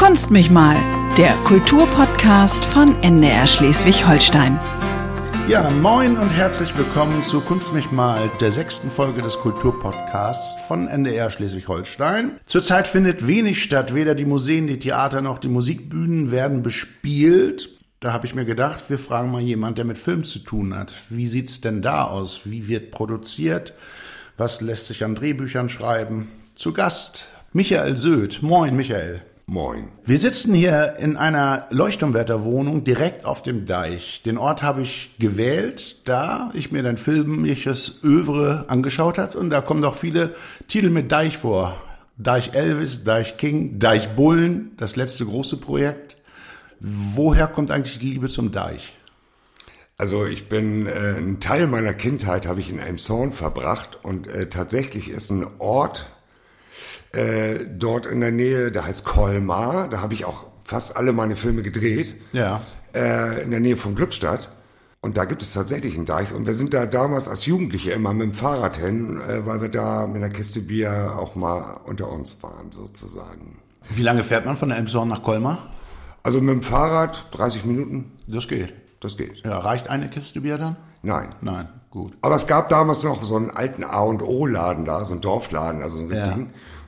Kunst mich mal, der Kulturpodcast von NDR Schleswig-Holstein. Ja, moin und herzlich willkommen zu Kunst mich mal, der sechsten Folge des Kulturpodcasts von NDR Schleswig-Holstein. Zurzeit findet wenig statt, weder die Museen, die Theater noch die Musikbühnen werden bespielt. Da habe ich mir gedacht, wir fragen mal jemand, der mit Film zu tun hat. Wie sieht's denn da aus? Wie wird produziert? Was lässt sich an Drehbüchern schreiben? Zu Gast Michael Söth. Moin, Michael. Moin. Wir sitzen hier in einer Leuchtturmwärterwohnung direkt auf dem Deich. Den Ort habe ich gewählt, da ich mir dein filmisches Övre angeschaut hat und da kommen doch viele Titel mit Deich vor. Deich Elvis, Deich King, Deich Bullen, das letzte große Projekt. Woher kommt eigentlich die Liebe zum Deich? Also ich bin, äh, einen Teil meiner Kindheit habe ich in Elmshorn verbracht und äh, tatsächlich ist ein Ort äh, dort in der Nähe, der heißt Colmar, da habe ich auch fast alle meine Filme gedreht, Ja. äh, in der Nähe von Glückstadt. Und da gibt es tatsächlich einen Deich. Und wir sind da damals als Jugendliche immer mit dem Fahrrad hin, äh, weil wir da mit einer Kiste Bier auch mal unter uns waren, sozusagen. Wie lange fährt man von der Emshorn nach Colmar? Also mit dem Fahrrad 30 Minuten, Das geht. das geht. Ja, reicht eine Kiste Bier dann? Nein. Nein, gut. Aber es gab damals noch so einen alten A und O Laden da, so einen Dorfladen, also so einen Ja.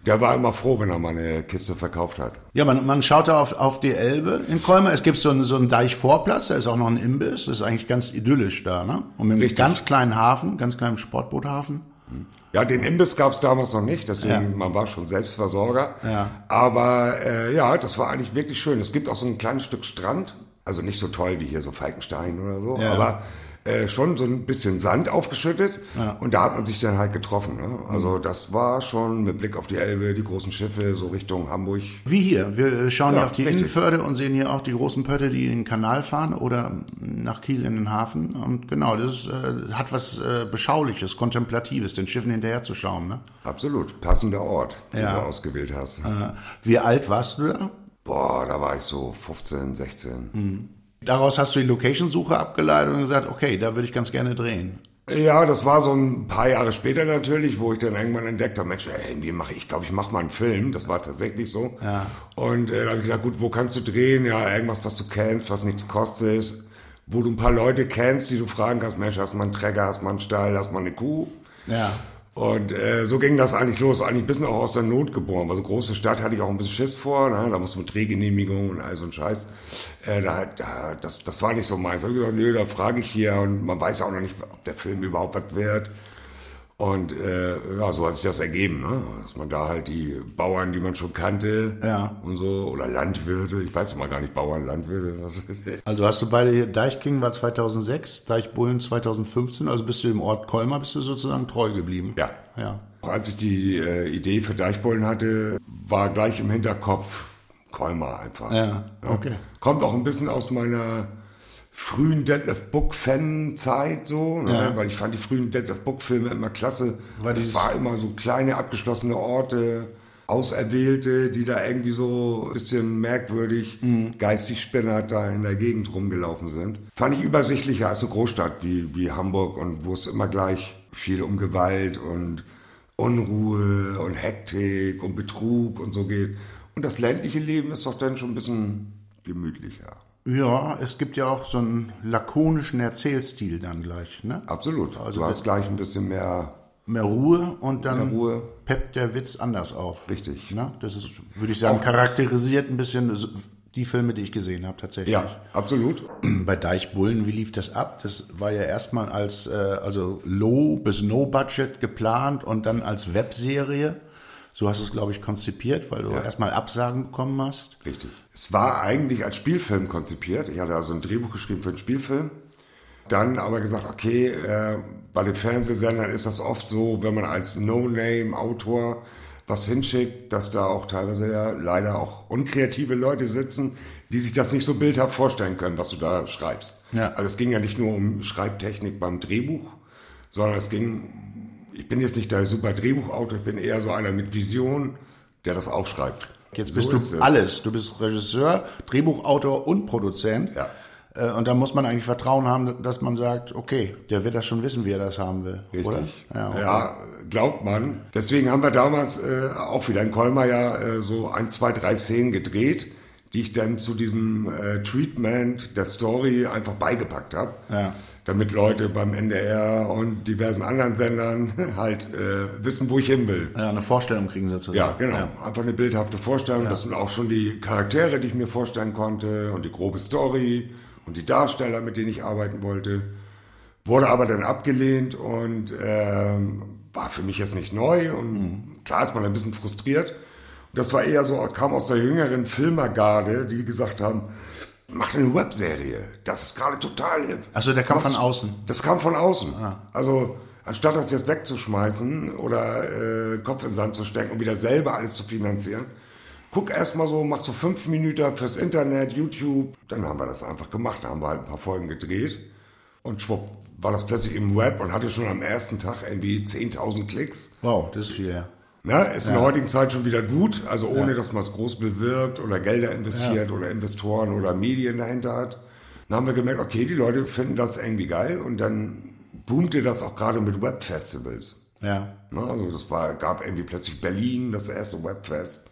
Der war immer froh, wenn er mal eine Kiste verkauft hat. Ja, man, man schaut da auf, auf die Elbe in Colmar. Es gibt so einen, so einen Deichvorplatz, da ist auch noch ein Imbiss. Das ist eigentlich ganz idyllisch da, ne? Und mit einem ganz kleinen Hafen, ganz kleinen Sportboothafen. Ja, den Imbiss gab es damals noch nicht, deswegen Ja. man war schon Selbstversorger. Ja. Aber äh, ja, das war eigentlich wirklich schön. Es gibt auch so ein kleines Stück Strand, also nicht so toll wie hier so Falkenstein oder so, Ja. aber äh, schon so ein bisschen Sand aufgeschüttet und da hat man sich dann halt getroffen. Ne? Also Mhm. das war schon mit Blick auf die Elbe, die großen Schiffe so Richtung Hamburg. Wie hier. Wir schauen Ja, hier auf die richtig. Innenförde und sehen hier auch die großen Pötte, die in den Kanal fahren oder nach Kiel in den Hafen. Und genau, das äh, hat was äh, Beschauliches, Kontemplatives, den Schiffen hinterher zu schauen. Ne? Absolut, passender Ort, den Ja. du ausgewählt hast. Äh, Wie alt warst du da? Boah, da war ich so 15, 16. Daraus hast du die Location-Suche abgeleitet und gesagt, okay, da würde ich ganz gerne drehen. Ja, das war so ein paar Jahre später natürlich, wo ich dann irgendwann entdeckt habe, Mensch, ey, irgendwie mache ich, glaube ich, mache mal einen Film. Das war tatsächlich so. Ja. Und äh, da habe ich gesagt, gut, wo kannst du drehen? Ja, irgendwas, was du kennst, was nichts kostet, wo du ein paar Leute kennst, die du fragen kannst, Mensch, hast du mal einen Träger, hast du mal einen Stall, hast du mal eine Kuh? Ja. Und äh, so ging das eigentlich los, eigentlich ein bisschen auch aus der Not geboren. Weil so große Stadt hatte ich auch ein bisschen Schiss vor, ne? da musste mit Drehgenehmigung und all so ein Scheiß. Äh, da, da, das, das war nicht so meins. Da hab ich gesagt, nö, da frage ich hier und man weiß ja auch noch nicht, ob der Film überhaupt was wird. Und äh, ja, so hat sich das ergeben, ne? dass man da halt die Bauern, die man schon kannte Ja. und so, oder Landwirte, ich weiß immer gar nicht, Bauern, Landwirte, was ist das? Also hast du beide hier, Deichking war 2006, Deichbullen 2015, also bist du dem Ort Colmar, bist du sozusagen treu geblieben. Ja. Ja. Als ich die äh, Idee für Deichbollen hatte, war gleich im Hinterkopf Kolmar einfach. Ja, okay. Kommt auch ein bisschen aus meiner frühen Deadlift Book Fan Zeit so, ne? Ja. weil ich fand die frühen Deadlift Book Filme immer klasse. Weil das war immer so kleine abgeschlossene Orte, Auserwählte, die da irgendwie so ein bisschen merkwürdig, Mhm. geistig spinnert da in der Gegend rumgelaufen sind. Fand ich übersichtlicher als eine Großstadt wie, wie Hamburg und wo es immer gleich viel um Gewalt und Unruhe und Hektik und Betrug und so geht. Und das ländliche Leben ist doch dann schon ein bisschen gemütlicher. Ja, es gibt ja auch so einen lakonischen Erzählstil dann gleich, ne? Absolut. Also du hast gleich ein bisschen mehr Mehr Ruhe und dann Ruhe. peppt der Witz anders auf. Richtig. Ne? Das ist, würde ich sagen, charakterisiert ein bisschen die Filme, die ich gesehen habe, tatsächlich. Ja, absolut. Bei Deichbullen, wie lief das ab? Das war ja erstmal als äh, also Low bis No Budget geplant und dann als Webserie. So hast du es, glaube ich, konzipiert, weil du erstmal Absagen bekommen hast. Richtig. Es war eigentlich als Spielfilm konzipiert. Ich hatte also ein Drehbuch geschrieben für einen Spielfilm. Dann aber gesagt, okay, äh, bei den Fernsehsendern ist das oft so, wenn man als No-Name-Autor was hinschickt, dass da auch teilweise ja leider auch unkreative Leute sitzen, die sich das nicht so bildhaft vorstellen können, was du da schreibst. Ja. Also es ging ja nicht nur um Schreibtechnik beim Drehbuch, sondern es ging, ich bin jetzt nicht der super Drehbuchautor, ich bin eher so einer mit Vision, der das aufschreibt. Jetzt So bist ist du es. alles. Du bist Regisseur, Drehbuchautor und Produzent. Ja. Äh, Und da muss man eigentlich Vertrauen haben, dass man sagt, okay, der wird das schon wissen, wie er das haben will. Richtig. Oder? Ja, okay. glaubt man. Deswegen haben wir damals äh, auch wieder in Colmar ja äh, so ein, zwei, drei Szenen gedreht, die ich dann zu diesem äh, Treatment der Story einfach beigepackt habe. Ja. Damit Leute beim NDR und diversen anderen Sendern halt äh, wissen, wo ich hin will. Ja, eine Vorstellung kriegen sozusagen. Ja, genau. Einfach eine bildhafte Vorstellung. Das sind auch schon die Charaktere, die ich mir vorstellen konnte und die grobe Story und die Darsteller, mit denen ich arbeiten wollte. Wurde aber dann abgelehnt und ähm, war für mich jetzt nicht neu und klar ist man ein bisschen frustriert. Das war eher so, kam aus der jüngeren Filmergarde, die gesagt haben, mach eine Webserie. Das ist gerade total hip. Achso, der kam Was- von außen. Das kam von außen. Also anstatt das jetzt wegzuschmeißen oder äh, Kopf in den Sand zu stecken und wieder selber alles zu finanzieren, guck erstmal so, mach so fünf Minuten fürs Internet, YouTube. Dann haben wir das einfach gemacht. Da haben wir halt ein paar Folgen gedreht. Und schwupp, war das plötzlich im Web und hatte schon am ersten Tag irgendwie 10.000 Klicks. Wow, das ist viel, ja. Na, ist in der heutigen Zeit schon wieder gut, also ohne dass man es groß bewirbt oder Gelder investiert oder Investoren oder Medien dahinter hat. Dann haben wir gemerkt, okay, die Leute finden das irgendwie geil und dann boomte das auch gerade mit Webfestivals. Ja. Na, also das war, gab irgendwie plötzlich Berlin, das erste Webfest.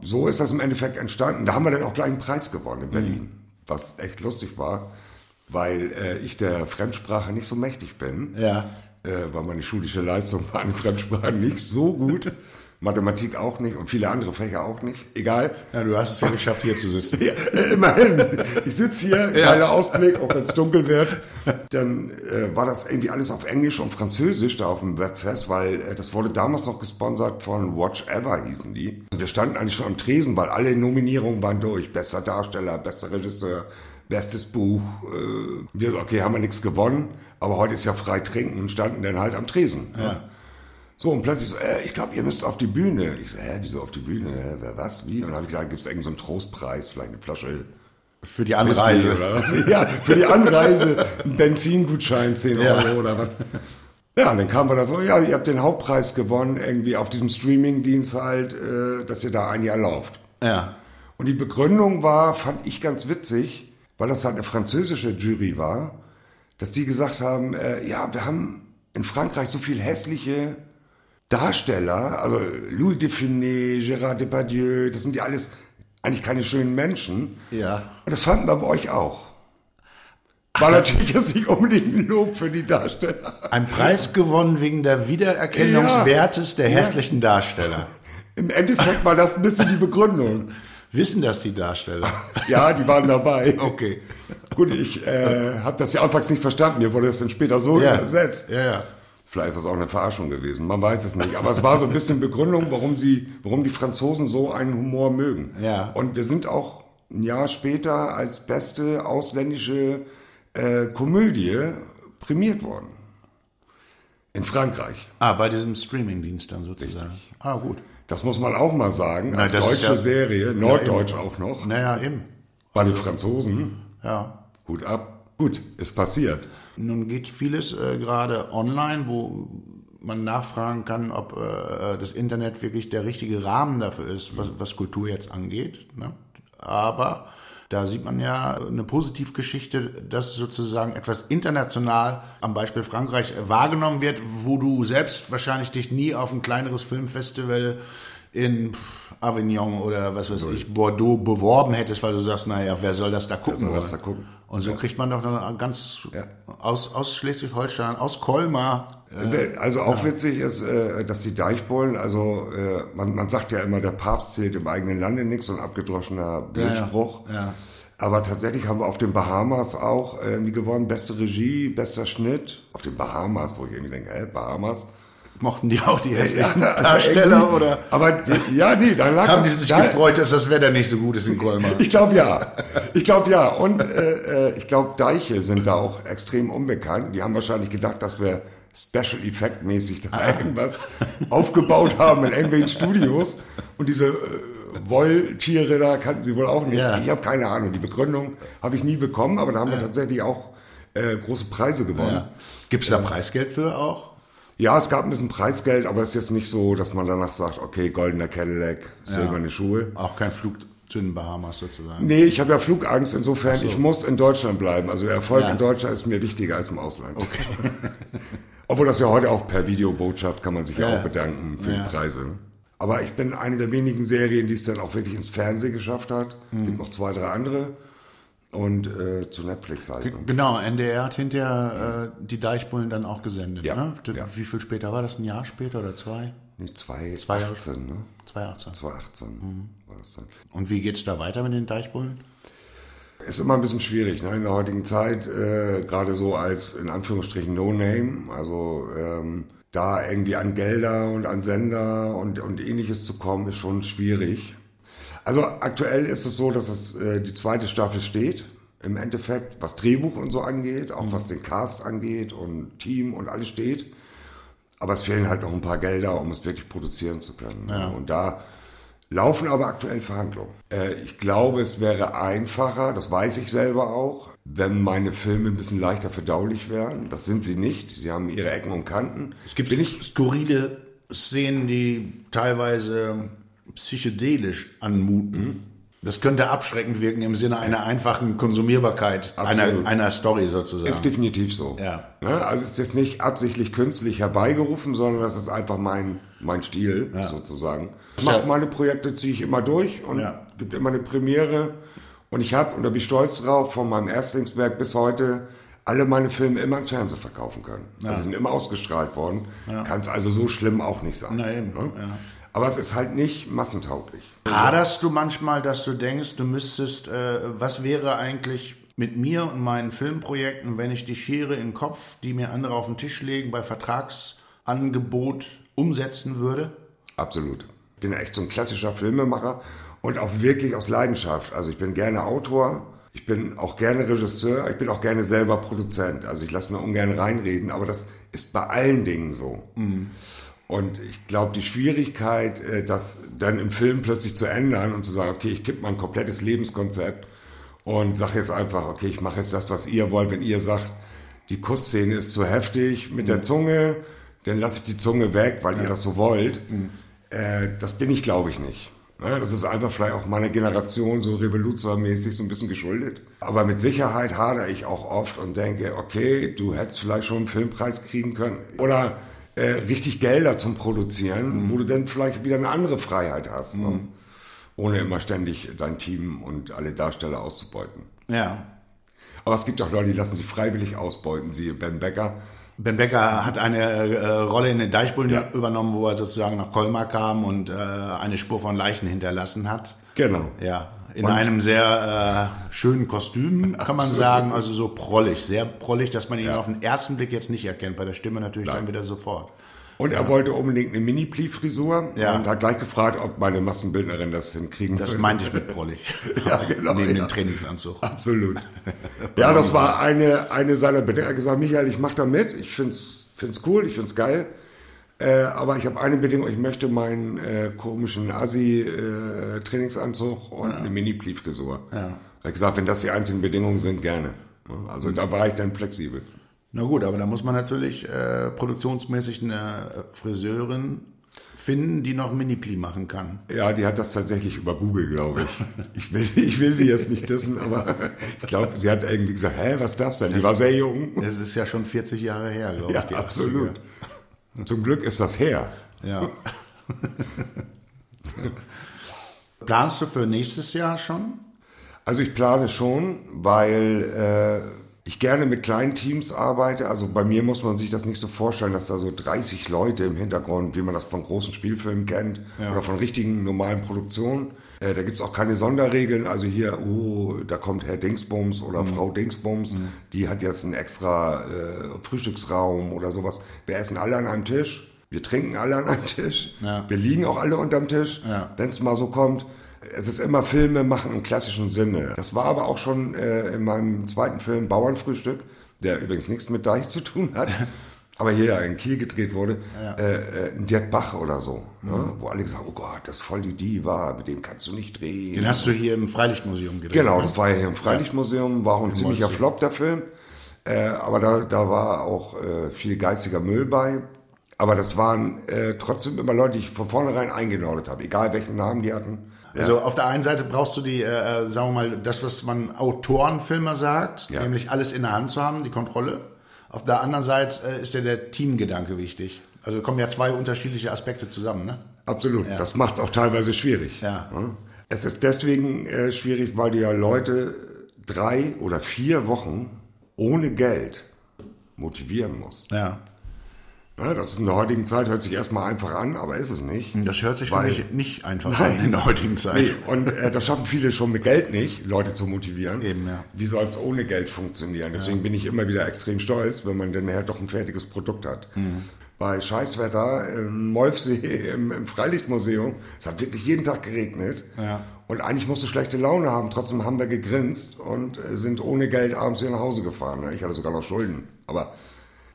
So ist das im Endeffekt entstanden. Da haben wir dann auch gleich einen Preis gewonnen in Berlin, was echt lustig war, weil äh, ich der Fremdsprache nicht so mächtig bin Ja. Äh, weil meine schulische Leistung war in Fremdsprachen nicht so gut. Mathematik auch nicht und viele andere Fächer auch nicht. Egal. Ja, du hast es ja geschafft, hier zu sitzen. Ja, äh, immerhin. Ich sitze hier, geiler Ausblick, auch wenn es dunkel wird. Dann äh, war das irgendwie alles auf Englisch und Französisch da auf dem Webfest, weil äh, das wurde damals noch gesponsert von Watch Ever hießen die. Und wir standen eigentlich schon am Tresen, weil alle Nominierungen waren durch. Bester Darsteller, bester Regisseur, bestes Buch. Äh, wir okay, haben wir nichts gewonnen, aber heute ist ja frei trinken und standen dann halt am Tresen. Ja. So, und plötzlich so, äh, ich glaube, ihr müsst auf die Bühne. Ich so, hä, wieso auf die Bühne? Hä, wer, was, wie? Und dann habe ich gedacht, gibt es irgendeinen so einen Trostpreis, vielleicht eine Flasche Für die Anreise. Oder was? Ja, für die Anreise, ein Benzingutschein, 10 Ja. Euro oder was. Ja, und dann kamen wir davor, ja, ihr habt den Hauptpreis gewonnen, irgendwie auf diesem Streamingdienst halt, äh, dass ihr da ein Jahr lauft. Ja. Und die Begründung war, fand ich ganz witzig, weil das halt eine französische Jury war, dass die gesagt haben, äh, ja, wir haben in Frankreich so viel hässliche Darsteller, also Louis de Funès, Gérard Depardieu, das sind ja alles eigentlich keine schönen Menschen. Ja. Und das fanden wir bei euch auch. War natürlich jetzt nicht unbedingt ein Lob für die Darsteller. Ein Preis gewonnen wegen der Wiedererkennungswertes der Ja. hässlichen Darsteller. Im Endeffekt war das ein bisschen die Begründung. Wissen das die Darsteller? Ja, die waren dabei. Okay. Gut, ich äh, habe das ja anfangs nicht verstanden. Mir wurde das dann später so Ja. übersetzt. Ja, ja. Vielleicht ist das auch eine Verarschung gewesen. Man weiß es nicht. Aber es war so ein bisschen Begründung, warum sie, warum die Franzosen so einen Humor mögen. Ja. Und wir sind auch ein Jahr später als beste ausländische äh, Komödie prämiert worden. In Frankreich. Ah, bei diesem Streamingdienst dann sozusagen. Ah, gut. Das muss man auch mal sagen. Als das ist deutsche ja- Serie, Norddeutsch auch noch. Naja, eben. Bei den Franzosen. Ja. Hut ab. Gut, ist passiert. Nun geht vieles äh, gerade online, wo man nachfragen kann, ob äh, das Internet wirklich der richtige Rahmen dafür ist, was, was Kultur jetzt angeht. Ne? Aber da sieht man ja eine Positivgeschichte, dass sozusagen etwas international am Beispiel Frankreich äh, wahrgenommen wird, wo du selbst wahrscheinlich dich nie auf ein kleineres Filmfestival in Avignon oder was weiß ich, Bordeaux beworben hättest, weil du sagst, naja, wer soll das da gucken? soll das da gucken? Und so kriegt man doch eine ganz Ja. aus, aus Schleswig-Holstein, aus Colmar. Also auch witzig ist, äh, dass die Deichbollen, also äh, man, man sagt ja immer, der Papst zählt im eigenen Lande nichts, so ein abgedroschener Blödspruch. Ja, ja. Aber tatsächlich haben wir auf den Bahamas auch äh, irgendwie gewonnen, beste Regie, bester Schnitt. Auf den Bahamas, wo ich irgendwie denke, hä, Bahamas? Mochten die auch die hässlichen Also Darsteller oder Aber ja, nee, da lag haben das, die sich da, gefreut, dass das Wetter nicht so gut ist in Colmar? Ich glaube ja. Ich glaube ja. Und äh, äh, ich glaube, Deiche sind da auch extrem unbekannt. Die haben wahrscheinlich gedacht, dass wir Special Effect mäßig da irgendwas aufgebaut haben in irgendwelchen Studios. Und diese äh, Wolltiere da kannten sie wohl auch nicht. Ja. Ich habe keine Ahnung. Die Begründung habe ich nie bekommen, aber da haben wir tatsächlich auch äh, große Preise gewonnen. Ja. Gibt es da Preisgeld für auch? Ja, es gab ein bisschen Preisgeld, aber es ist jetzt nicht so, dass man danach sagt, okay, goldener Cadillac, silberne Schuhe. Auch kein Flug zu den Bahamas sozusagen. Nee, ich habe ja Flugangst, insofern, ich muss in Deutschland bleiben. Also der Erfolg Ja. in Deutschland ist mir wichtiger als im Ausland. Obwohl das ja heute auch per Videobotschaft kann man sich ja, Ja. auch bedanken für Ja. die Preise. ne? Aber ich bin eine der wenigen Serien, die es dann auch wirklich ins Fernsehen geschafft hat. Mhm. Gibt noch zwei, drei andere. Und äh, zu Netflix halt. Genau, NDR hat hinterher äh, die Deichbullen dann auch gesendet. Ja, Ne? ja. Wie viel später war das? Ein Jahr später oder zwei? Nee, Jahre. 2018, ne? 2018. 2018 Mhm. war das dann. Und wie geht's da weiter mit den Deichbullen? Ist immer ein bisschen schwierig, ne? In der heutigen Zeit, äh, gerade so als in Anführungsstrichen No-Name, also ähm, da irgendwie an Gelder und an Sender und, und ähnliches zu kommen, ist schon schwierig. Also aktuell ist es so, dass es äh, die zweite Staffel steht. Im Endeffekt, was Drehbuch und so angeht, auch was den Cast angeht und Team und alles steht. Aber es fehlen halt noch ein paar Gelder, um es wirklich produzieren zu können. ne? Und da laufen aber aktuell Verhandlungen. Äh, ich glaube, es wäre einfacher, das weiß ich selber auch, wenn meine Filme ein bisschen leichter verdaulich wären. Das sind sie nicht. Sie haben ihre Ecken und Kanten. Es gibt Bin ich, skurrile Szenen, die teilweise psychedelisch anmuten. Das könnte abschreckend wirken im Sinne einer einfachen Konsumierbarkeit einer, Absolut. einer Story sozusagen. ist definitiv so. Ja. Ne? Also es ist jetzt nicht absichtlich künstlich herbeigerufen, sondern das ist einfach mein, mein Stil sozusagen. Ich Ja. mache meine Projekte, ziehe ich immer durch und Ja. gibt immer eine Premiere. Und ich habe, und da bin ich stolz drauf, von meinem Erstlingswerk bis heute alle meine Filme immer ins Fernsehen verkaufen können. Also sind immer ausgestrahlt worden. Kann es also so schlimm auch nicht sein. Na eben, ne? ja. Aber es ist halt nicht massentauglich. Haderst du manchmal, dass du denkst, du müsstest, äh, was wäre eigentlich mit mir und meinen Filmprojekten, wenn ich die Schere im Kopf, die mir andere auf den Tisch legen, bei Vertragsangebot umsetzen würde? Absolut. Ich bin echt so ein klassischer Filmemacher und auch wirklich aus Leidenschaft. Also ich bin gerne Autor, ich bin auch gerne Regisseur, ich bin auch gerne selber Produzent. Also ich lasse mir ungern reinreden, aber das ist bei allen Dingen so. Und ich glaube, die Schwierigkeit, äh, das dann im Film plötzlich zu ändern und zu sagen, okay, ich kippe mein komplettes Lebenskonzept und sage jetzt einfach, okay, ich mache jetzt das, was ihr wollt. Wenn ihr sagt, die Kussszene ist zu heftig mit der Zunge, dann lasse ich die Zunge weg, weil ihr das so wollt. Äh, das bin ich, glaube ich, nicht. Ne, Das ist einfach vielleicht auch meiner Generation so revolutionmäßig so ein bisschen geschuldet. Aber mit Sicherheit hadere ich auch oft und denke, okay, du hättest vielleicht schon einen Filmpreis kriegen können. Oder äh, richtig Gelder zum Produzieren, wo du dann vielleicht wieder eine andere Freiheit hast. Ne? Ohne immer ständig dein Team und alle Darsteller auszubeuten. Ja. Aber es gibt auch Leute, die lassen sich freiwillig ausbeuten, siehe Ben Becker. Ben Becker hat eine äh, Rolle in den Deichbullen übernommen, wo er sozusagen nach Colmar kam und äh, eine Spur von Leichen hinterlassen hat. Genau. Ja, in Und- einem sehr äh, schönen Kostüm, kann man Absolut. sagen. Also so prollig, sehr prollig, dass man ihn auf den ersten Blick jetzt nicht erkennt. Bei der Stimme natürlich dann wieder sofort. Und er wollte unbedingt eine Mini-Pli-Frisur Ja. und hat gleich gefragt, ob meine Maskenbildnerin das hinkriegen Das würde. meinte ich mit prollig. Ja, genau, Neben ja. dem Trainingsanzug. Absolut. ja, das war eine, eine seiner Bedingungen. Er hat gesagt, Michael, ich mache da mit, ich find's, find's cool, ich find's geil. Äh, aber ich habe eine Bedingung, ich möchte meinen äh, komischen Assi-Trainingsanzug und eine Mini-Pli-Frisur. Ja. Er hat gesagt, wenn das die einzigen Bedingungen sind, gerne. Also da war ich dann flexibel. Na gut, aber da muss man natürlich äh, produktionsmäßig eine Friseurin finden, die noch Mini-Pli machen kann. Ja, die hat das tatsächlich über Google, glaube ich. Ich will, ich will sie jetzt nicht dissen, aber ich glaube, sie hat irgendwie gesagt, hä, was ist das denn? Die war sehr jung. Das ist ja schon 40 Jahre her, glaube Ja, ich. absolut. 80er. Zum Glück ist das her. Ja. Planst du für nächstes Jahr schon? Also ich plane schon, weil äh, ich gerne mit kleinen Teams arbeite. Also bei mir muss man sich das nicht so vorstellen, dass da so 30 Leute im Hintergrund, wie man das von großen Spielfilmen kennt oder von richtigen normalen Produktionen. Äh, da gibt's auch keine Sonderregeln. Also hier, oh, da kommt Herr Dingsbums oder Frau Dingsbums, die hat jetzt einen extra äh, Frühstücksraum oder sowas. Wir essen alle an einem Tisch. Wir trinken alle an einem Tisch. Ja. Wir liegen auch alle unterm Tisch, Ja. wenn es mal so kommt. Es ist immer Filme machen im klassischen Sinne. Das war aber auch schon äh, in meinem zweiten Film Bauernfrühstück, der übrigens nichts mit Deich zu tun hat, aber hier ja in Kiel gedreht wurde, äh, äh, ein Dirk Bach oder so, ne? wo alle gesagt haben, oh Gott, das ist voll die Diva, mit dem kannst du nicht drehen. Den hast du hier im Freilichtmuseum gedreht. Genau, das war ja hier im Freilichtmuseum, war auch ein ziemlicher Molsee. Flop, der Film. Äh, aber da, da war auch äh, viel geistiger Müll bei. Aber das waren äh, trotzdem immer Leute, die ich von vornherein eingenordet habe, egal welchen Namen die hatten. Also auf der einen Seite brauchst du die, äh, sagen wir mal, das, was man Autorenfilmer sagt, Ja. nämlich alles in der Hand zu haben, die Kontrolle. Auf der anderen Seite äh, ist ja der Teamgedanke wichtig. Also kommen ja zwei unterschiedliche Aspekte zusammen, ne? Absolut. Ja. Das macht es auch teilweise schwierig. Ja. Es ist deswegen äh, schwierig, weil du ja Leute drei oder vier Wochen ohne Geld motivieren musst. Ja. Das ist in der heutigen Zeit, hört sich erstmal einfach an, aber ist es nicht. Das hört sich weil, für mich nicht einfach nein, an in der heutigen Zeit. Nee, und äh, das schaffen viele schon mit Geld nicht, Leute zu motivieren. Eben, ja. Wie soll es ohne Geld funktionieren? Deswegen ja. bin ich immer wieder extrem stolz, wenn man dann nachher doch ein fertiges Produkt hat. Mhm. Bei Scheißwetter im Molfsee im, im Freilichtmuseum, es hat wirklich jeden Tag geregnet. Ja. Und eigentlich musste schlechte Laune haben. Trotzdem haben wir gegrinst und äh, sind ohne Geld abends wieder nach Hause gefahren. Ich hatte sogar noch Schulden. Aber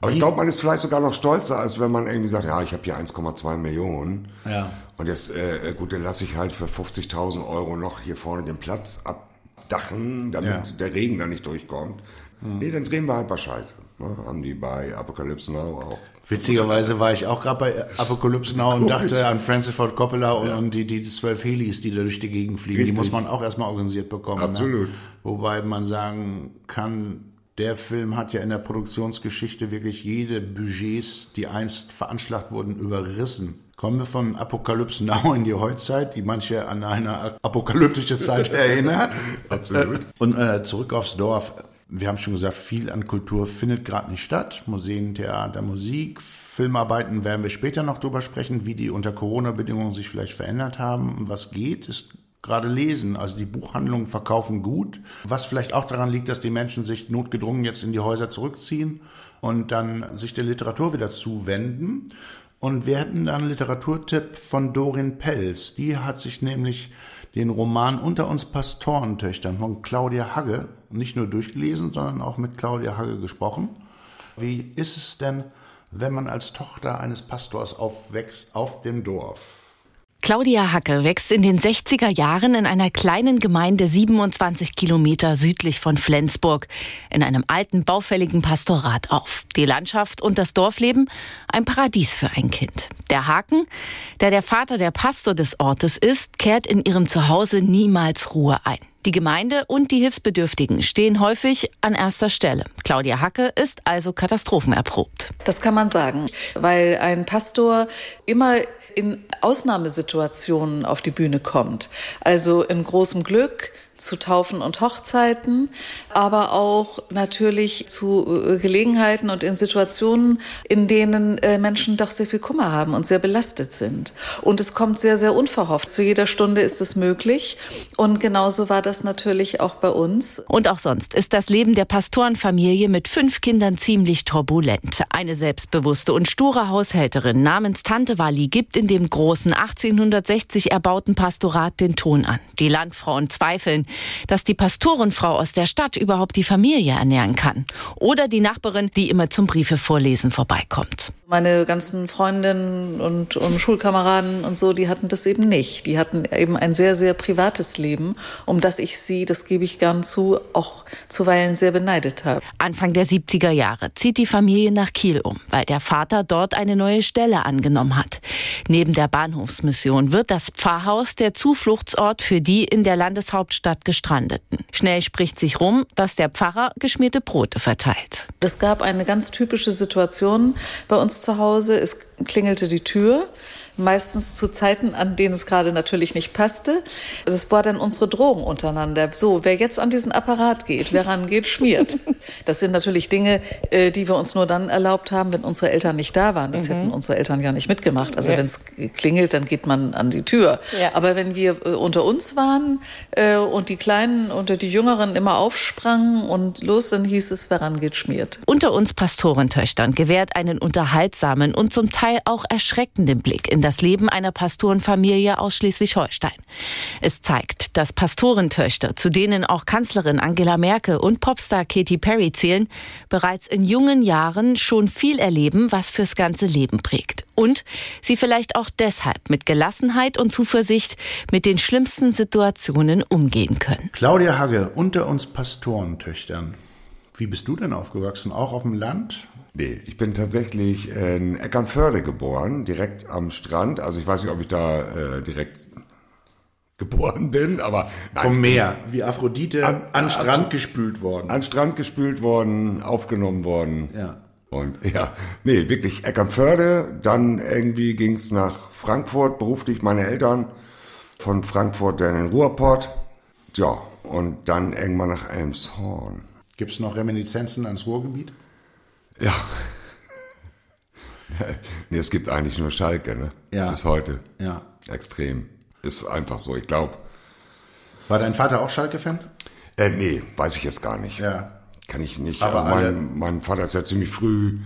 aber ich glaube, man ist vielleicht sogar noch stolzer, als wenn man irgendwie sagt, ja, ich habe hier 1,2 Millionen. Ja. Und jetzt, äh, gut, dann lasse ich halt für 50.000 Euro noch hier vorne den Platz abdachen, damit ja. der Regen da nicht durchkommt. Mhm. Nee, dann drehen wir halt bei Scheiße. Ne? Haben die bei Apocalypse Now auch. Witzigerweise war ich auch gerade bei Apocalypse Now und dachte an Francis Ford Coppola und, ja. und die, die zwölf Helis, die da durch die Gegend fliegen. Richtig. Die muss man auch erstmal organisiert bekommen. Ne? Absolut. Ne? Wobei man sagen kann, der Film hat ja in der Produktionsgeschichte wirklich jede Budgets, die einst veranschlagt wurden, überrissen. Kommen wir von Apokalypse Now in die Heutzeit, die manche an eine apokalyptische Zeit erinnert. Absolut. Und äh, zurück aufs Dorf. Wir haben schon gesagt, viel an Kultur findet gerade nicht statt. Museen, Theater, Musik, Filmarbeiten werden wir später noch drüber sprechen, wie die unter Corona-Bedingungen sich vielleicht verändert haben. Was geht, ist gerade lesen. Also die Buchhandlungen verkaufen gut, was vielleicht auch daran liegt, dass die Menschen sich notgedrungen jetzt in die Häuser zurückziehen und dann sich der Literatur wieder zuwenden. Und wir hätten dann einen Literaturtipp von Dorin Pels. Die hat sich nämlich den Roman Unter uns Pastorentöchtern von Claudia Hagge nicht nur durchgelesen, sondern auch mit Claudia Hagge gesprochen. Wie ist es denn, wenn man als Tochter eines Pastors aufwächst auf dem Dorf? Claudia Hacke wächst in den 60er Jahren in einer kleinen Gemeinde 27 Kilometer südlich von Flensburg in einem alten, baufälligen Pastorat auf. Die Landschaft und das Dorfleben ein Paradies für ein Kind. Der Haken, der der Vater der Pastor des Ortes ist, kehrt in ihrem Zuhause niemals Ruhe ein. Die Gemeinde und die Hilfsbedürftigen stehen häufig an erster Stelle. Claudia Hacke ist also katastrophenerprobt. Das kann man sagen, weil ein Pastor immer in Ausnahmesituationen auf die Bühne kommt. Also in großem Glück, zu Taufen und Hochzeiten, aber auch natürlich zu äh, Gelegenheiten und in Situationen, in denen äh, Menschen doch sehr viel Kummer haben und sehr belastet sind. Und es kommt sehr, sehr unverhofft. Zu jeder Stunde ist es möglich. Und genauso war das natürlich auch bei uns. Und auch sonst ist das Leben der Pastorenfamilie mit fünf Kindern ziemlich turbulent. Eine selbstbewusste und sture Haushälterin namens Tante Wally gibt in dem großen 1860 erbauten Pastorat den Ton an. Die Landfrauen zweifeln, dass die Pastorenfrau aus der Stadt überhaupt die Familie ernähren kann. Oder die Nachbarin, die immer zum Briefe vorlesen vorbeikommt. Meine ganzen Freundinnen und, und, Schulkameraden und so, die hatten das eben nicht. Die hatten eben ein sehr, sehr privates Leben, um das ich sie, das gebe ich gern zu, auch zuweilen sehr beneidet habe. Anfang der 70er Jahre zieht die Familie nach Kiel um, weil der Vater dort eine neue Stelle angenommen hat. Neben der Bahnhofsmission wird das Pfarrhaus der Zufluchtsort für die in der Landeshauptstadt Gestrandeten. Schnell spricht sich rum, dass der Pfarrer geschmierte Brote verteilt. Es gab eine ganz typische Situation bei uns zu Hause. Es klingelte die Tür meistens zu Zeiten, an denen es gerade natürlich nicht passte. Das war dann unsere Drogen untereinander. So, wer jetzt an diesen Apparat geht, wer rangeht, schmiert. Das sind natürlich Dinge, äh, die wir uns nur dann erlaubt haben, wenn unsere Eltern nicht da waren. Das mhm. hätten unsere Eltern ja nicht mitgemacht. Also ja. wenn es klingelt, dann geht man an die Tür. Ja. Aber wenn wir äh, unter uns waren äh, und die Kleinen unter die Jüngeren immer aufsprangen und los, dann hieß es, wer rangeht, schmiert. Unter uns Pastorentöchtern gewährt einen unterhaltsamen und zum Teil auch erschreckenden Blick in das Leben einer Pastorenfamilie aus Schleswig-Holstein. Es zeigt, dass Pastorentöchter, zu denen auch Kanzlerin Angela Merkel und Popstar Katy Perry zählen, bereits in jungen Jahren schon viel erleben, was fürs ganze Leben prägt. Und sie vielleicht auch deshalb mit Gelassenheit und Zuversicht mit den schlimmsten Situationen umgehen können. Claudia Hagge, unter uns Pastorentöchtern. Wie bist du denn aufgewachsen? Auch auf dem Land? Nee, ich bin tatsächlich in Eckernförde geboren, direkt am Strand. Also ich weiß nicht, ob ich da äh, direkt geboren bin, aber nein, vom Meer, wie Aphrodite an, an Strand gespült worden. An Strand gespült worden, aufgenommen worden. Ja. Und ja, nee, wirklich Eckernförde. Dann irgendwie ging's nach Frankfurt, beruflich meine Eltern. Von Frankfurt dann in Ruhrpott. Ja, und dann irgendwann nach Elmshorn. Gibt es noch Reminiszenzen ans Ruhrgebiet? Ja. nee, es gibt eigentlich nur Schalke, ne? Ja. Bis heute. Ja. Extrem. Ist einfach so, ich glaube. War dein Vater auch Schalke-Fan? Äh, nee, weiß ich jetzt gar nicht. Ja. Kann ich nicht. Aber also mein, mein Vater ist ja ziemlich früh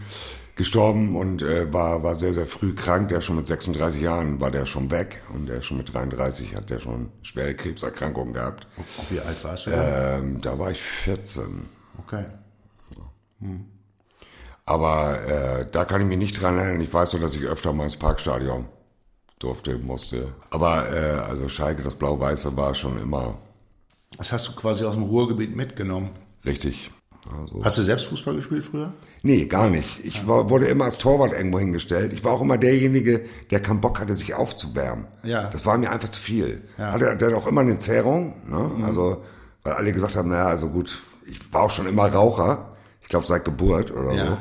gestorben und äh, war, war sehr, sehr früh krank. Der schon mit 36 Jahren war der schon weg und der schon mit 33 hat der schon schwere Krebserkrankungen gehabt. Wie alt warst du? Ähm, da war ich 14. Okay. Aber äh, da kann ich mich nicht dran erinnern. Ich weiß nur, dass ich öfter mal ins Parkstadion durfte, musste. Aber äh, also Schalke, das Blau-Weiße war schon immer Das hast du quasi aus dem Ruhrgebiet mitgenommen. richtig. Also, Hast du selbst Fußball gespielt früher? nee, gar nicht. Ich war, wurde immer als Torwart irgendwo hingestellt. Ich war auch immer derjenige, der keinen Bock hatte, sich aufzuwärmen. Ja. Das war mir einfach zu viel. Ja. Hatte dann auch immer eine Zerrung. Ne? Also, weil alle gesagt haben, naja, also gut, ich war auch schon immer Raucher. Ich glaube, seit Geburt oder Ja. so.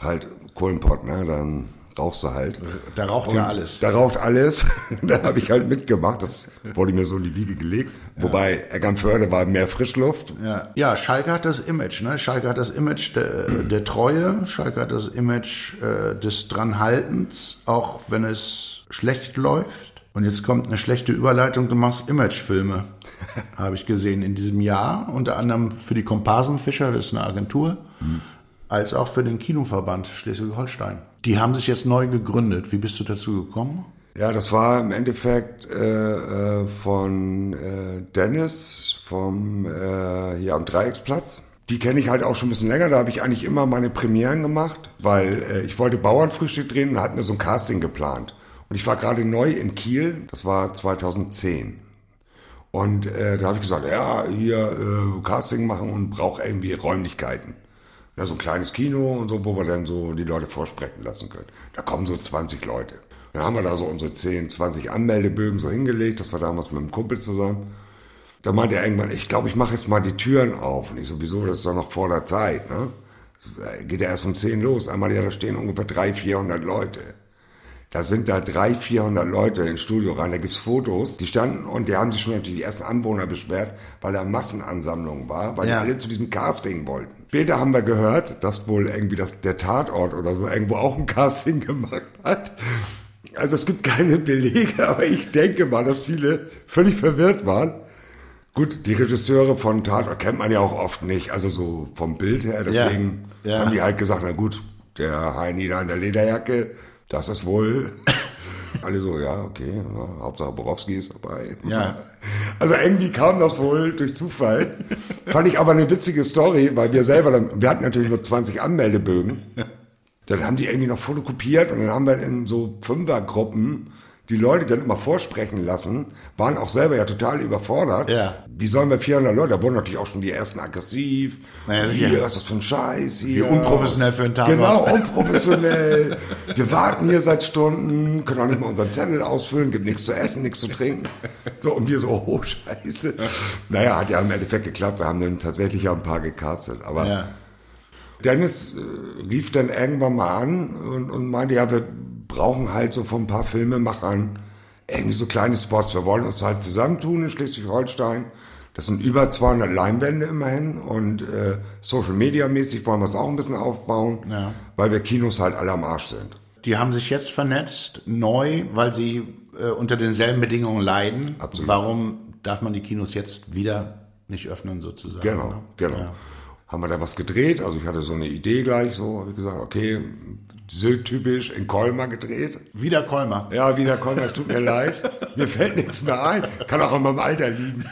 Halt Kohlenpott, ne? Dann rauchst du halt. Da raucht ja alles. Da raucht alles. da habe ich halt mitgemacht. Das wurde mir so in die Wiege gelegt. Wobei Eckernförde war mehr Frischluft. Ja. ja, Schalke hat das Image. Ne? Schalke hat das Image der, der Treue. Schalke hat das Image äh, des Dranhaltens, auch wenn es schlecht läuft. Und jetzt kommt eine schlechte Überleitung. Du machst Imagefilme, habe ich gesehen in diesem Jahr. Unter anderem für die Komparsenfischer, das ist eine Agentur, als auch für den Kinoverband Schleswig-Holstein. Die haben sich jetzt neu gegründet. Wie bist du dazu gekommen? Ja, das war im Endeffekt äh, äh, von äh, Dennis vom äh, hier am Dreiecksplatz. Die kenne ich halt auch schon ein bisschen länger. Da habe ich eigentlich immer meine Premieren gemacht, weil äh, ich wollte Bauernfrühstück drehen und hatten mir so ein Casting geplant. Und ich war gerade neu in Kiel. Das war 2010. Und äh, da habe ich gesagt, ja, hier äh, Casting machen und brauche irgendwie Räumlichkeiten. Ja, so ein kleines Kino und so, wo wir dann so die Leute vorsprechen lassen können. Da kommen so 20 Leute. Dann haben wir da so unsere 10, 20 Anmeldebögen so hingelegt. Das war damals mit einem Kumpel zusammen. Da meinte er irgendwann, ich glaube, ich mache jetzt mal die Türen auf. Und ich sowieso, das ist doch noch vor der Zeit. Ne? Das geht ja erst um 10 los. Einmal, ja, da stehen ungefähr 300, 400 Leute. Da sind da 300, 400 Leute ins Studio rein. Da gibt's Fotos. Die standen und die haben sich schon natürlich die ersten Anwohner beschwert, weil da Massenansammlung war, weil Ja. die alle zu diesem Casting wollten. Später haben wir gehört, dass wohl irgendwie das, der Tatort oder so irgendwo auch ein Casting gemacht hat. Also es gibt keine Belege, aber ich denke mal, dass viele völlig verwirrt waren. Gut, die Regisseure von Tatort kennt man ja auch oft nicht, also so vom Bild her. Deswegen Ja, ja. haben die halt gesagt, na gut, der Heini da in der Lederjacke, das ist wohl. Alle so, ja, okay, ja, Hauptsache Borowski ist dabei. Ja. Also irgendwie kam das wohl durch Zufall. Fand ich aber eine witzige Story, weil wir selber, dann, wir hatten natürlich nur 20 Anmeldebögen. Dann haben die irgendwie noch fotokopiert und dann haben wir in so Fünfergruppen die Leute dann immer vorsprechen lassen, waren auch selber ja total überfordert. Ja. Wie sollen wir 400 Leute? Da wurden natürlich auch schon die ersten aggressiv. Naja, hier, sicher. was ist das für ein Scheiß hier? Wie unprofessionell für einen Tatort. Genau, unprofessionell. wir warten hier seit Stunden, können auch nicht mal unseren Zettel ausfüllen, gibt nichts zu essen, nichts zu trinken. So, und wir so, oh Scheiße. Naja, hat ja im Endeffekt geklappt. Wir haben dann tatsächlich ja ein paar gecastet. Aber Ja. Dennis äh, rief dann irgendwann mal an und, und meinte, ja, wir brauchen halt so von ein paar Filmemachern irgendwie so kleine Spots. Wir wollen uns halt zusammentun in Schleswig-Holstein. Das sind über 200 Leinwände immerhin und äh, Social Media mäßig wollen wir es auch ein bisschen aufbauen, Ja. weil wir Kinos halt alle am Arsch sind. Die haben sich jetzt vernetzt, neu, weil sie äh, unter denselben Bedingungen leiden. Absolut. Warum darf man die Kinos jetzt wieder nicht öffnen, sozusagen? Genau, ne? genau. Ja. Haben wir da was gedreht? Also ich hatte so eine Idee gleich, so habe ich gesagt, okay, Sylt-typisch in Colmar gedreht. Wieder Kolmar. Ja, wieder Colmar, es tut mir leid. Mir fällt nichts mehr ein. Kann auch an meinem Alter liegen.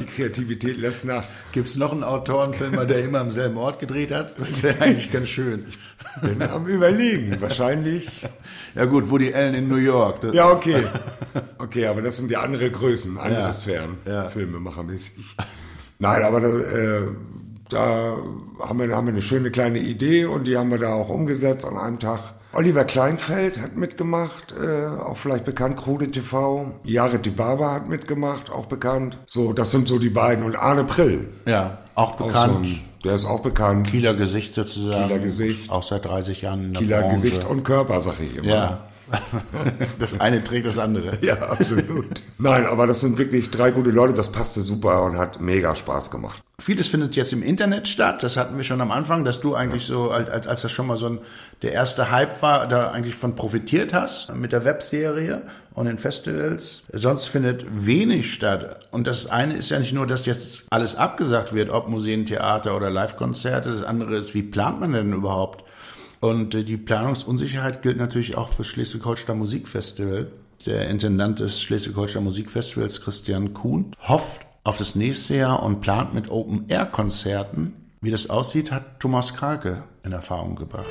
Die Kreativität lässt nach. Gibt es noch einen Autorenfilmer, der immer am selben Ort gedreht hat? Das wäre eigentlich ganz schön. Bin am Überlegen. Wahrscheinlich. Ja gut, Woody Allen in New York. Das, Ja, okay. Okay, aber das sind ja andere Größen, andere Ja. Sphären. Ja. Filmemachermäßig. Nein, aber da, äh, da haben, wir, haben wir eine schöne kleine Idee und die haben wir da auch umgesetzt an einem Tag. Oliver Kleinfeld hat mitgemacht, äh, auch vielleicht bekannt, Krude TV. Jared Dibaba hat mitgemacht, auch bekannt. So, das sind so die beiden. Und Arne Prill. Ja, auch Auch so bekannt. ein, der ist auch bekannt. Kieler Gesicht sozusagen. Kieler Gesicht. Auch seit 30 Jahren in der Kieler Branche. Gesicht und Körper, sag ich immer. Ja. Das eine trägt das andere. Ja, absolut. Nein, aber das sind wirklich drei gute Leute. Das passte super und hat mega Spaß gemacht. Vieles findet jetzt im Internet statt. Das hatten wir schon am Anfang, dass du eigentlich so, als, als das schon mal so ein, der erste Hype war, da eigentlich von profitiert hast mit der Webserie und den Festivals. Sonst findet wenig statt. Und das eine ist ja nicht nur, dass jetzt alles abgesagt wird, ob Museen, Theater oder Livekonzerte. Das andere ist, wie plant man denn überhaupt? Und äh, die Planungsunsicherheit gilt natürlich auch für Schleswig-Holstein Musikfestival. Der Intendant des Schleswig-Holstein Musikfestivals, Christian Kuhn, hofft auf das nächste Jahr und plant mit Open-Air-Konzerten. Wie das aussieht, hat Thomas Krake in Erfahrung gebracht.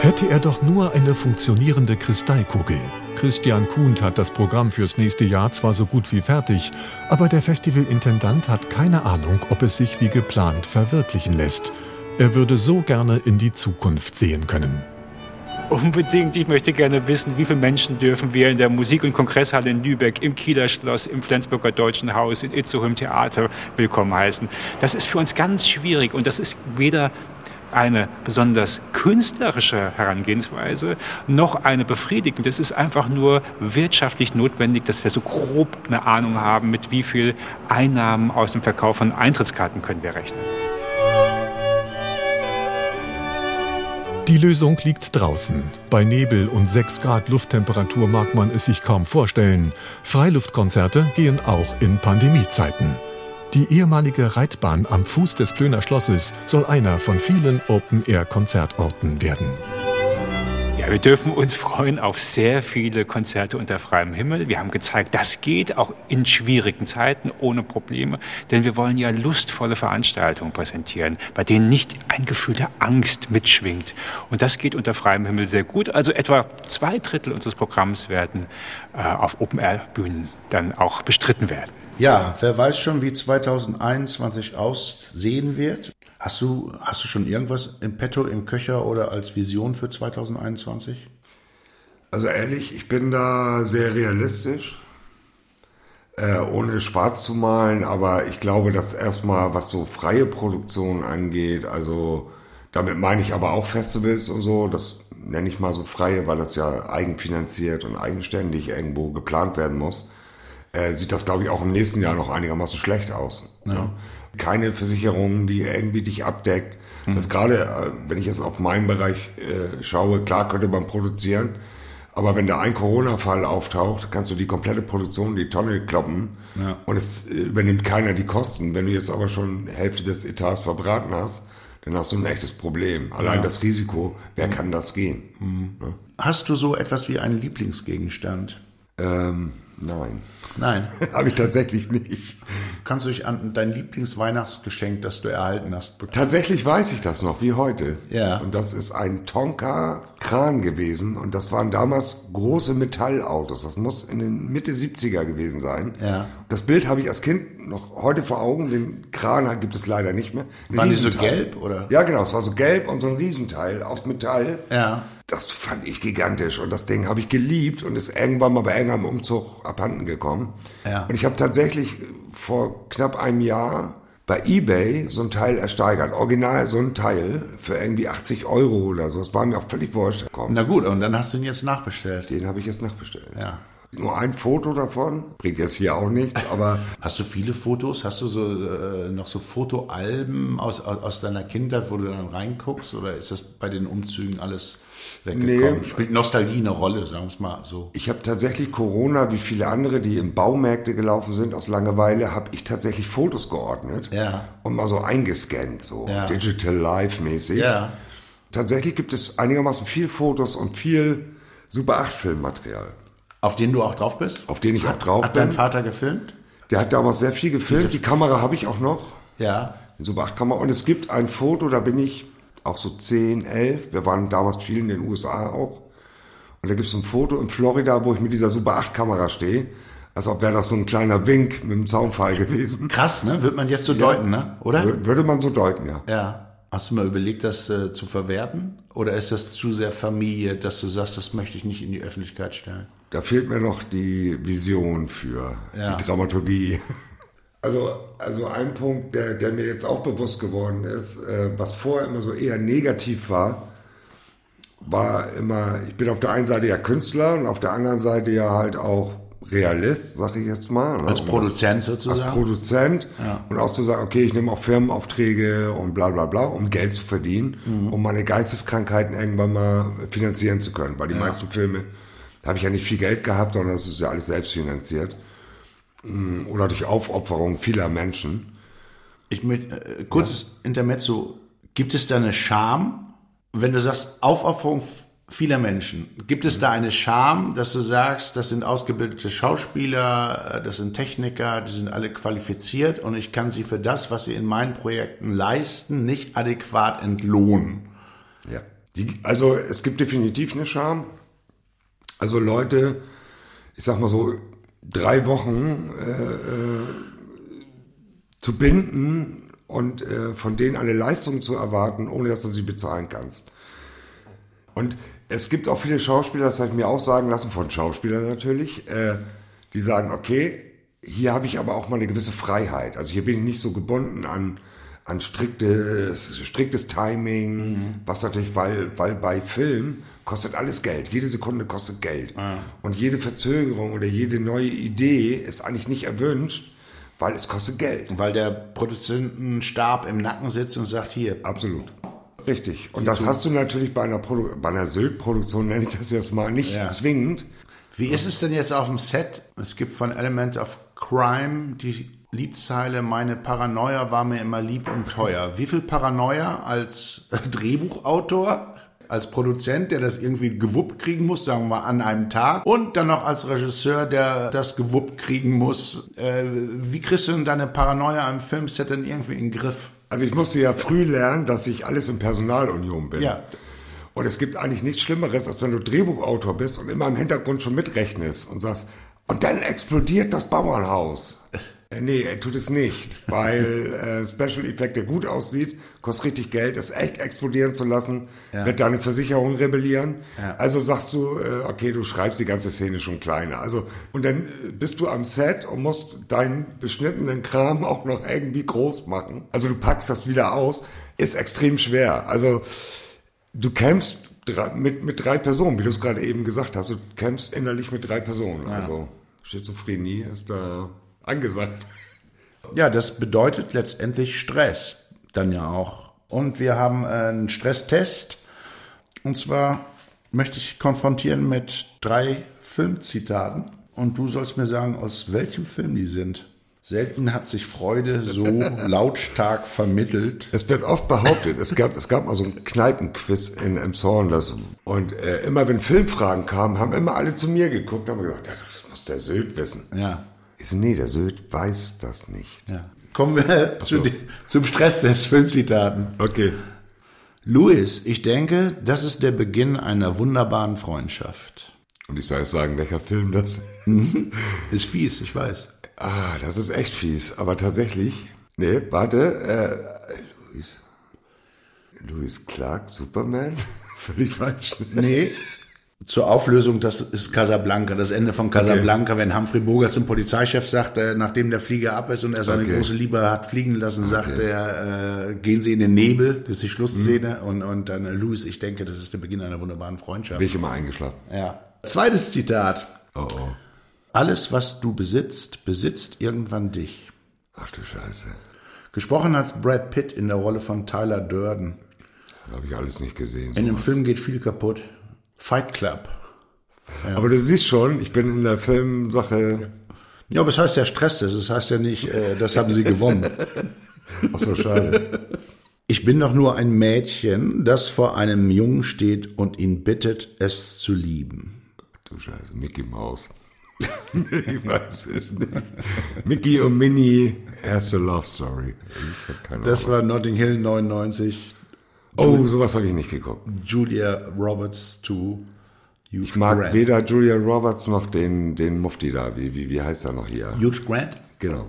Hätte er doch nur eine funktionierende Kristallkugel. Christian Kuhnt hat das Programm fürs nächste Jahr zwar so gut wie fertig, aber der Festivalintendant hat keine Ahnung, ob es sich wie geplant verwirklichen lässt. Er würde so gerne in die Zukunft sehen können. Unbedingt. Ich möchte gerne wissen, wie viele Menschen dürfen wir in der Musik- und Kongresshalle in Lübeck, im Kieler Schloss, im Flensburger Deutschen Haus, in Itzehoe im Theater willkommen heißen. Das ist für uns ganz schwierig und das ist weder eine besonders künstlerische Herangehensweise noch eine befriedigende. Es ist einfach nur wirtschaftlich notwendig, dass wir so grob eine Ahnung haben, mit wie viel Einnahmen aus dem Verkauf von Eintrittskarten können wir rechnen. Die Lösung liegt draußen. Bei Nebel und 6 Grad Lufttemperatur mag man es sich kaum vorstellen. Freiluftkonzerte gehen auch in Pandemiezeiten. Die ehemalige Reitbahn am Fuß des Plöner Schlosses soll einer von vielen Open-Air-Konzertorten werden. Ja, wir dürfen uns freuen auf sehr viele Konzerte unter freiem Himmel. Wir haben gezeigt, das geht auch in schwierigen Zeiten ohne Probleme, denn wir wollen ja lustvolle Veranstaltungen präsentieren, bei denen nicht ein Gefühl der Angst mitschwingt. Und das geht unter freiem Himmel sehr gut. Also etwa zwei Drittel unseres Programms werden äh, auf Open-Air-Bühnen dann auch bestritten werden. Ja, wer weiß schon, wie 2021 aussehen wird? Hast du, hast du schon irgendwas im Petto, im Köcher oder als Vision für 2021? Also ehrlich, ich bin da sehr realistisch, äh, ohne schwarz zu malen, aber ich glaube, dass erstmal, was so freie Produktion angeht, also damit meine ich aber auch Festivals und so, das nenne ich mal so freie, weil das ja eigenfinanziert und eigenständig irgendwo geplant werden muss, äh, sieht das, glaube ich, auch im nächsten Jahr noch einigermaßen schlecht aus. Ja. Keine Versicherung, die irgendwie dich abdeckt. Das gerade, äh, wenn ich jetzt auf meinen Bereich äh, schaue, klar könnte man produzieren, aber wenn da ein Corona-Fall auftaucht, kannst du die komplette Produktion in die Tonne kloppen Ja. und es äh, übernimmt keiner die Kosten. Wenn du jetzt aber schon Hälfte des Etats verbraten hast, dann hast du ein echtes Problem. Allein Ja. das Risiko, wer kann das gehen? Ne? Hast du so etwas wie einen Lieblingsgegenstand? Ähm, nein, Nein. habe ich tatsächlich nicht. Kannst du dich an dein Lieblingsweihnachtsgeschenk, das du erhalten hast, be- Tatsächlich weiß ich das noch, wie heute. Ja. Und das ist ein Tonka-Kran gewesen. Und das waren damals große Metallautos. Das muss in den Mitte 70er gewesen sein. Ja. Das Bild habe ich als Kind noch heute vor Augen. Den Kran gibt es leider nicht mehr. Ein Waren die so gelb, oder? Ja, genau. Es war so gelb und so ein Riesenteil aus Metall. Ja. Das fand ich gigantisch und das Ding habe ich geliebt und ist irgendwann mal bei irgendeinem Umzug abhanden gekommen. Ja. Und ich habe tatsächlich vor knapp einem Jahr bei eBay so ein Teil ersteigert. Original so ein Teil für irgendwie 80 Euro oder so. Das war mir auch völlig wurscht. Na gut, und dann hast du ihn jetzt nachbestellt. den habe ich jetzt nachbestellt. Ja. Nur ein Foto davon, bringt jetzt hier auch nichts, aber Hast du viele Fotos? Hast du so äh, noch so Fotoalben aus, aus, aus deiner Kindheit, wo du dann reinguckst? Oder ist das bei den Umzügen alles weggekommen? Nee. Spielt Nostalgie eine Rolle, sagen wir es mal so. Ich habe tatsächlich Corona, wie viele andere, die in Baumärkte gelaufen sind aus Langeweile, habe ich tatsächlich Fotos geordnet Ja. und mal so eingescannt, so Ja. Digital Life mäßig. Ja. Tatsächlich gibt es einigermaßen viel Fotos und viel Super 8 Filmmaterial, Auf den du auch drauf bist? auf denen ich auch drauf Hat dein bin. Vater gefilmt? Der hat damals sehr viel gefilmt. Die Kamera habe ich auch noch, Ja. die Super 8 Kamera. Und es gibt ein Foto, da bin ich auch so 10, 11. Wir waren damals viel in den USA auch. Und da gibt es ein Foto in Florida, wo ich mit dieser Super 8 Kamera stehe. Als ob wäre das so ein kleiner Wink mit dem Zaunpfahl gewesen. Krass, ne? Wird man jetzt so deuten, ne? Oder? Wür- Würde man so deuten, ja. Ja. Hast du mal überlegt, das äh, zu verwerten? Oder ist das zu sehr Familie, dass du sagst, das möchte ich nicht in die Öffentlichkeit stellen? Da fehlt mir noch die Vision für, Ja. die Dramaturgie. Also, also ein Punkt, der, der mir jetzt auch bewusst geworden ist, äh, was vorher immer so eher negativ war, war immer, ich bin auf der einen Seite ja Künstler und auf der anderen Seite ja halt auch Realist, sag ich jetzt mal. ne? Als Und Produzent Als sozusagen? Produzent und auch zu sagen, okay, ich nehme auch Firmenaufträge und bla bla bla, um Geld zu verdienen, um meine Geisteskrankheiten irgendwann mal finanzieren zu können. Weil die meisten Filme habe ich ja nicht viel Geld gehabt, sondern es ist ja alles selbst finanziert. Mm, Oder durch Aufopferung vieler Menschen. Ich mit, äh, kurzes Intermezzo. Gibt es da eine Scham, wenn du sagst Aufopferung vieler Menschen? Gibt es da eine Scham, dass du sagst, das sind ausgebildete Schauspieler, äh, das sind Techniker, die sind alle qualifiziert und ich kann sie für das, was sie in meinen Projekten leisten, nicht adäquat entlohnen? Ja. Die, also es gibt definitiv eine Scham. Also Leute, ich sag mal so, drei Wochen äh, äh, zu binden und äh, von denen eine Leistung zu erwarten, ohne dass du sie bezahlen kannst. Und es gibt auch viele Schauspieler, das habe ich mir auch sagen lassen, von Schauspielern natürlich, äh, die sagen, okay, hier habe ich aber auch mal eine gewisse Freiheit. Also hier bin ich nicht so gebunden an, an striktes, striktes Timing, was natürlich, weil, weil bei Film kostet alles Geld. Jede Sekunde kostet Geld. Und jede Verzögerung oder jede neue Idee ist eigentlich nicht erwünscht, weil es kostet Geld. Weil der Produzentenstab im Nacken sitzt und sagt, hier, Absolut. Richtig. Und das hast du natürlich bei einer, Produ bei einer Sylt-Produktion, nenne ich das jetzt mal, nicht Ja. zwingend. Wie ist es denn jetzt auf dem Set? Es gibt von Element of Crime die Liedzeile, meine Paranoia war mir immer lieb und teuer. Wie viel Paranoia als Drehbuchautor, als Produzent, der das irgendwie gewuppt kriegen muss, sagen wir mal an einem Tag, und dann noch als Regisseur, der das gewuppt kriegen muss. Äh, wie kriegst du denn deine Paranoia am Filmset denn irgendwie in den Griff? Also ich musste ja früh lernen, dass ich alles in Personalunion bin. Ja. Und es gibt eigentlich nichts Schlimmeres, als wenn du Drehbuchautor bist und immer im Hintergrund schon mitrechnest und sagst, und dann explodiert das Bauernhaus. Äh, nee, er tut es nicht, weil äh, Special Effect, der gut aussieht, kostet richtig Geld, es echt explodieren zu lassen, wird deine Versicherung rebellieren. Also sagst du, äh, okay, du schreibst die ganze Szene schon kleiner. Also und dann äh, bist du am Set und musst deinen beschnittenen Kram auch noch irgendwie groß machen. Also du packst das wieder aus, ist extrem schwer. Also du kämpfst mit, mit drei Personen, wie du es gerade eben gesagt hast. Du kämpfst innerlich mit drei Personen. Also Schizophrenie ist da angesagt. Ja, das bedeutet letztendlich Stress dann ja auch. Und wir haben einen Stresstest. Und zwar möchte ich konfrontieren mit drei Filmzitaten. Und du sollst mir sagen, aus welchem Film die sind. Selten hat sich Freude so lautstark vermittelt. Es wird oft behauptet, es gab, es gab mal so einen Kneipenquiz in Emshorn. Das, und äh, immer wenn Filmfragen kamen, haben immer alle zu mir geguckt und haben gesagt, das muss der Söd wissen. Ja. Ich so, nee, der Söd weiß das nicht. ja. Kommen wir zu die, zum Stresstest Filmzitaten. Okay. Louis, ich denke, das ist der Beginn einer wunderbaren Freundschaft. Und ich soll jetzt sagen, welcher Film das Ist fies, ich weiß. Ah, das ist echt fies. Aber tatsächlich. Nee, warte. Äh, Louis. Louis Clark, Superman? Völlig falsch. Nee. Zur Auflösung, das ist Casablanca, das Ende von Casablanca, wenn Humphrey Bogart zum Polizeichef sagt, äh, nachdem der Flieger ab ist und er seine Okay. große Liebe hat fliegen lassen, sagt er, äh, gehen Sie in den Nebel, das ist die Schlussszene, und, und dann äh, Louis, ich denke, das ist der Beginn einer wunderbaren Freundschaft. Bin ich immer eingeschlafen. Ja. Zweites Zitat. Oh oh. Alles, was du besitzt, besitzt irgendwann dich. Ach du Scheiße. Gesprochen hat Brad Pitt in der Rolle von Tyler Durden. Habe ich alles nicht gesehen. In dem. Film geht viel kaputt. Fight Club. Aber du siehst schon, ich bin in der Filmsache. Ja, aber es heißt ja Stress, das heißt ja nicht, äh, das haben sie gewonnen. Ach so, schade. Ich bin doch nur ein Mädchen, das vor einem Jungen steht und ihn bittet, es zu lieben. du Scheiße, Mickey Maus. ich weiß es nicht. Mickey und Minnie, erste Love Story. Ich habe keine Das war Notting Hill 99, Oh, sowas habe ich nicht geguckt. Julia Roberts to Hugh Ich mag Grant. weder Julia Roberts noch den, den Mufti da. Wie, wie, wie heißt er noch hier? Hugh Grant? Genau.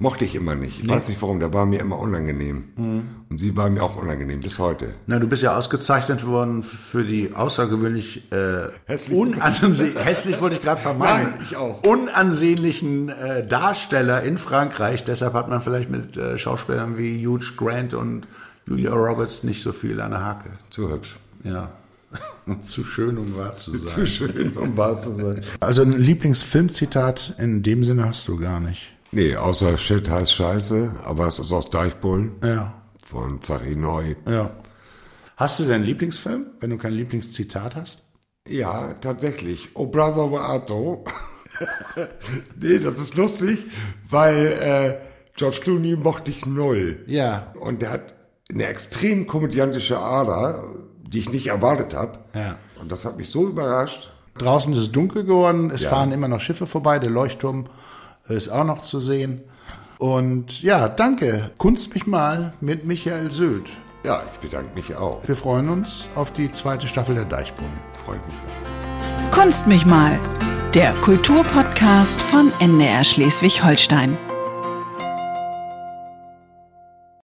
Mochte ich immer nicht. Ich nee. weiß nicht warum, der war mir immer unangenehm. Mhm. Und sie war mir auch unangenehm, bis heute. Na, du bist ja ausgezeichnet worden für die außergewöhnlich äh, hässlich, hässlich wollte ich gerade vermeiden. Nein, ich auch. Unansehnlichen äh, Darsteller in Frankreich. Deshalb hat man vielleicht mit äh, Schauspielern wie Hugh Grant und Julia Roberts nicht so viel an der Hake. Zu hübsch. Ja. Zu schön, um wahr zu sein. Zu schön, um wahr zu sein. Also ein Lieblingsfilmzitat in dem Sinne hast du gar nicht. Nee, außer Shit heißt Scheiße, aber es ist aus Deichbullen. Ja. Von Zachi Neu. Ja. Hast du denn einen Lieblingsfilm, wenn du kein Lieblingszitat hast? Ja, tatsächlich. Oh Brother Beato. nee, das ist lustig, weil äh, George Clooney mochte ich null. Ja. Und der hat eine extrem komödiantische Ader, die ich nicht erwartet habe. Ja. Und das hat mich so überrascht. Draußen ist es dunkel geworden, es ja. fahren immer noch Schiffe vorbei, der Leuchtturm ist auch noch zu sehen. Und ja, danke. Kunst mich mal mit Michael Söd. Ja, ich bedanke mich auch. Wir freuen uns auf die zweite Staffel der Deichbrunnen. Freut mich. Kunst mich mal. Der Kulturpodcast von NDR Schleswig-Holstein.